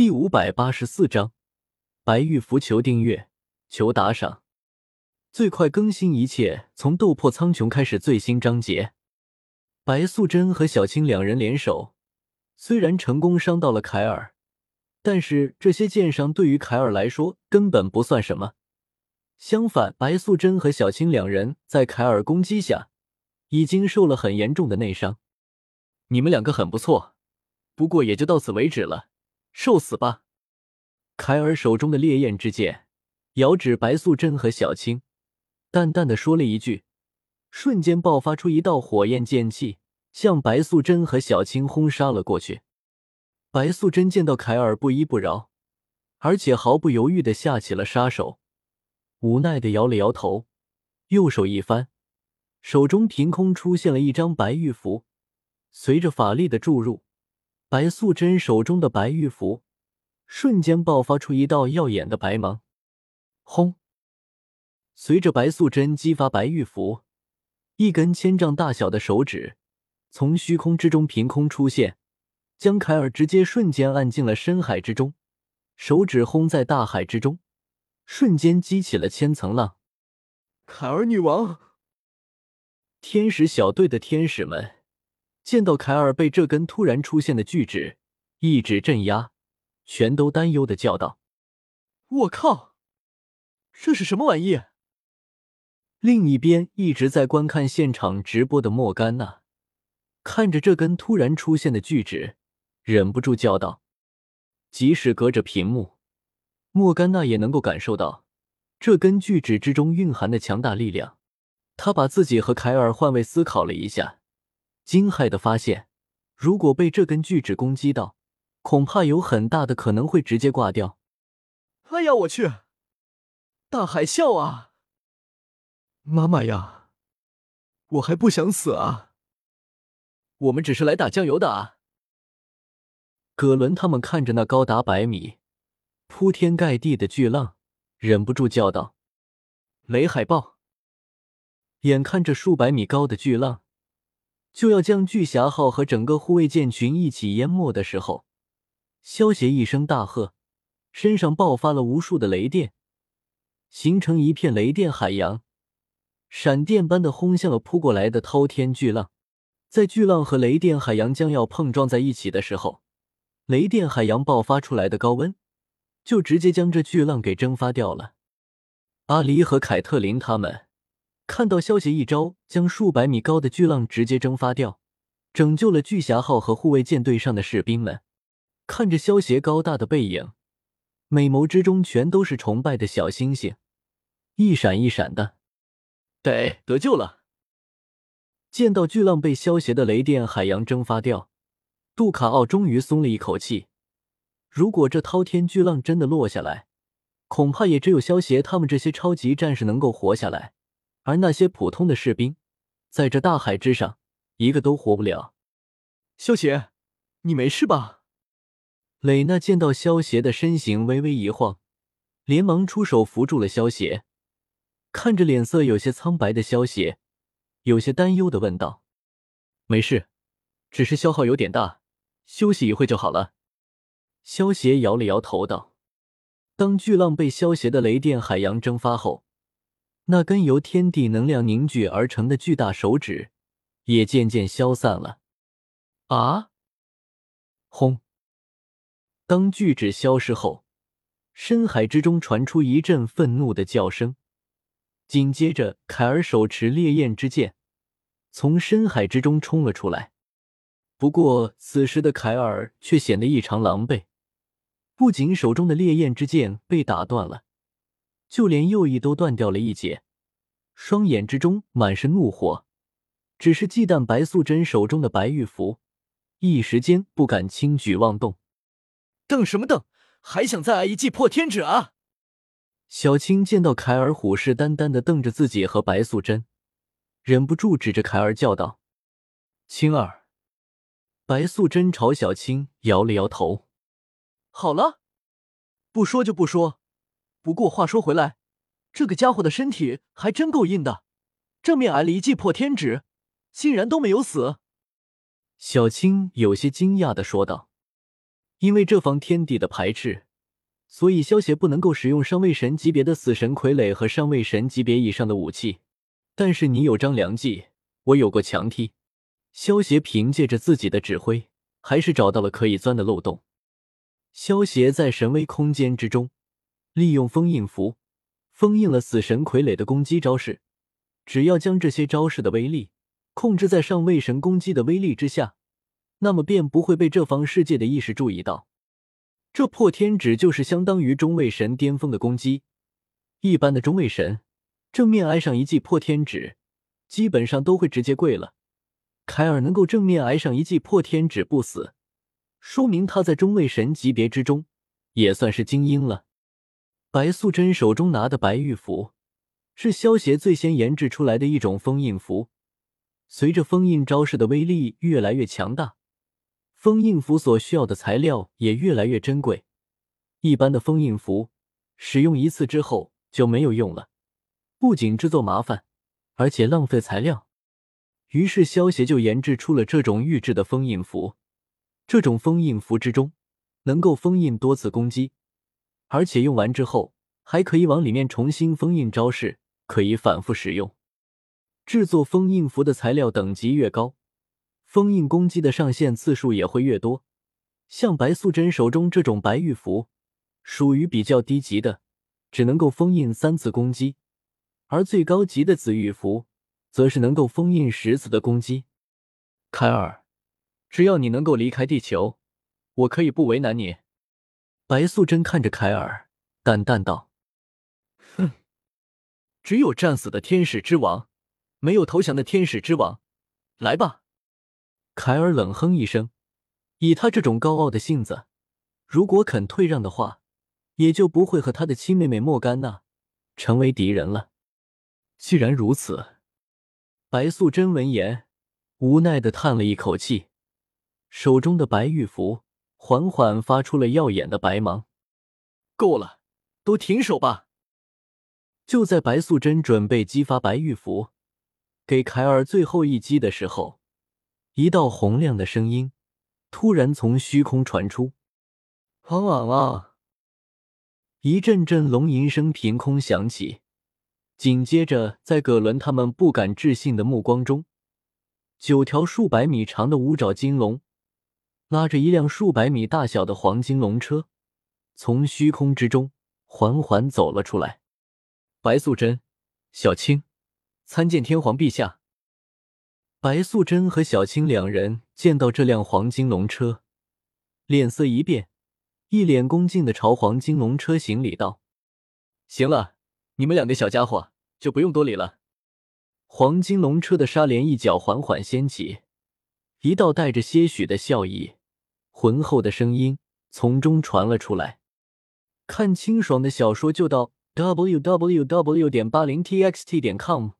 第五百八十四章，白玉符求订阅，求打赏，最快更新一切从斗破苍穹开始最新章节。白素贞和小青两人联手，虽然成功伤到了凯尔，但是这些剑伤对于凯尔来说根本不算什么。相反，白素贞和小青两人在凯尔攻击下，已经受了很严重的内伤。你们两个很不错，不过也就到此为止了。受死吧！凯尔手中的烈焰之剑遥指白素贞和小青，淡淡的说了一句，瞬间爆发出一道火焰剑气，向白素贞和小青轰杀了过去。白素贞见到凯尔不依不饶，而且毫不犹豫的下起了杀手，无奈的摇了摇头，右手一翻，手中凭空出现了一张白玉符，随着法力的注入。白素贞手中的白玉符瞬间爆发出一道耀眼的白芒，轰！随着白素贞激发白玉符，一根千丈大小的手指从虚空之中凭空出现，将凯尔直接瞬间按进了深海之中。手指轰在大海之中，瞬间激起了千层浪。凯尔女王，天使小队的天使们。见到凯尔被这根突然出现的巨指一指镇压，全都担忧的叫道：“我靠，这是什么玩意？”另一边一直在观看现场直播的莫甘娜，看着这根突然出现的巨指，忍不住叫道：“即使隔着屏幕，莫甘娜也能够感受到这根巨指之中蕴含的强大力量。”他把自己和凯尔换位思考了一下。惊骇的发现，如果被这根巨指攻击到，恐怕有很大的可能会直接挂掉。哎呀，我去！大海啸啊！妈妈呀，我还不想死啊！我们只是来打酱油的啊！葛伦他们看着那高达百米、铺天盖地的巨浪，忍不住叫道：“雷海豹！”眼看着数百米高的巨浪。就要将巨侠号和整个护卫舰群一起淹没的时候，萧协一声大喝，身上爆发了无数的雷电，形成一片雷电海洋，闪电般的轰向了扑过来的滔天巨浪。在巨浪和雷电海洋将要碰撞在一起的时候，雷电海洋爆发出来的高温，就直接将这巨浪给蒸发掉了。阿离和凯特琳他们。看到萧协一招将数百米高的巨浪直接蒸发掉，拯救了巨侠号和护卫舰队上的士兵们，看着萧协高大的背影，美眸之中全都是崇拜的小星星，一闪一闪的。得得救了！见到巨浪被萧协的雷电海洋蒸发掉，杜卡奥终于松了一口气。如果这滔天巨浪真的落下来，恐怕也只有萧协他们这些超级战士能够活下来。而那些普通的士兵，在这大海之上，一个都活不了。萧邪，你没事吧？蕾娜见到萧邪的身形微微一晃，连忙出手扶住了萧邪。看着脸色有些苍白的萧邪，有些担忧的问道：“没事，只是消耗有点大，休息一会就好了。”萧邪摇了摇头道：“当巨浪被萧邪的雷电海洋蒸发后。”那根由天地能量凝聚而成的巨大手指，也渐渐消散了。啊！轰！当巨指消失后，深海之中传出一阵愤怒的叫声。紧接着，凯尔手持烈焰之剑，从深海之中冲了出来。不过，此时的凯尔却显得异常狼狈，不仅手中的烈焰之剑被打断了。就连右翼都断掉了一截，双眼之中满是怒火，只是忌惮白素贞手中的白玉符，一时间不敢轻举妄动。瞪什么瞪？还想再挨一记破天指啊！小青见到凯尔虎视眈眈的瞪着自己和白素贞，忍不住指着凯尔叫道：“青儿！”白素贞朝小青摇了摇头：“好了，不说就不说。”不过话说回来，这个家伙的身体还真够硬的，正面挨了一记破天指，竟然都没有死。小青有些惊讶的说道。因为这方天地的排斥，所以萧协不能够使用上位神级别的死神傀儡和上位神级别以上的武器。但是你有张良计，我有过强踢。萧协凭借着自己的指挥，还是找到了可以钻的漏洞。萧协在神威空间之中，利用封印符封印了死神傀儡的攻击招式。只要将这些招式的威力控制在上位神攻击的威力之下，那么便不会被这方世界的意识注意到。这破天指就是相当于中位神巅峰的攻击。一般的中位神正面挨上一记破天指，基本上都会直接跪了。凯尔能够正面挨上一记破天指不死，说明他在中位神级别之中也算是精英了。白素贞手中拿的白玉符是萧协最先研制出来的一种封印符，随着封印招式的威力越来越强大，封印符所需要的材料也越来越珍贵。一般的封印符使用一次之后就没有用了，不仅制作麻烦，而且浪费材料。于是，萧协就研制出了这种预制的封印符。这种封印符之中能够封印多次攻击，而且用完之后还可以往里面重新封印招式，可以反复使用。制作封印符的材料等级越高，封印攻击的上限次数也会越多。像白素贞手中这种白玉符，属于比较低级的，只能够封印三次攻击，而最高级的紫玉符。则是能够封印十次的攻击。凯尔，只要你能够离开地球，我可以不为难你。白素贞看着凯尔，淡淡道：“哼，只有战死的天使之王，没有投降的天使之王。来吧。”凯尔冷哼一声，以他这种高傲的性子，如果肯退让的话，也就不会和他的亲妹妹莫甘娜成为敌人了。既然如此。白素贞闻言，无奈的叹了一口气，手中的白玉符缓缓发出了耀眼的白芒。够了，都停手吧！就在白素贞准备激发白玉符，给凯尔最后一击的时候，一道洪亮的声音突然从虚空传出：“啊啊啊！”一阵阵龙吟声凭空响起。紧接着，在葛伦他们不敢置信的目光中，九条数百米长的五爪金龙拉着一辆数百米大小的黄金龙车，从虚空之中缓缓走了出来。白素贞、小青参见天皇陛下。白素贞和小青两人见到这辆黄金龙车，脸色一变，一脸恭敬的朝黄金龙车行礼道：“行了。”你们两个小家伙就不用多礼了。黄金龙车的纱帘一角缓缓掀起，一道带着些许的笑意、浑厚的声音从中传了出来。看清爽的小说就到 w w w. 点八零 t x t 点 com。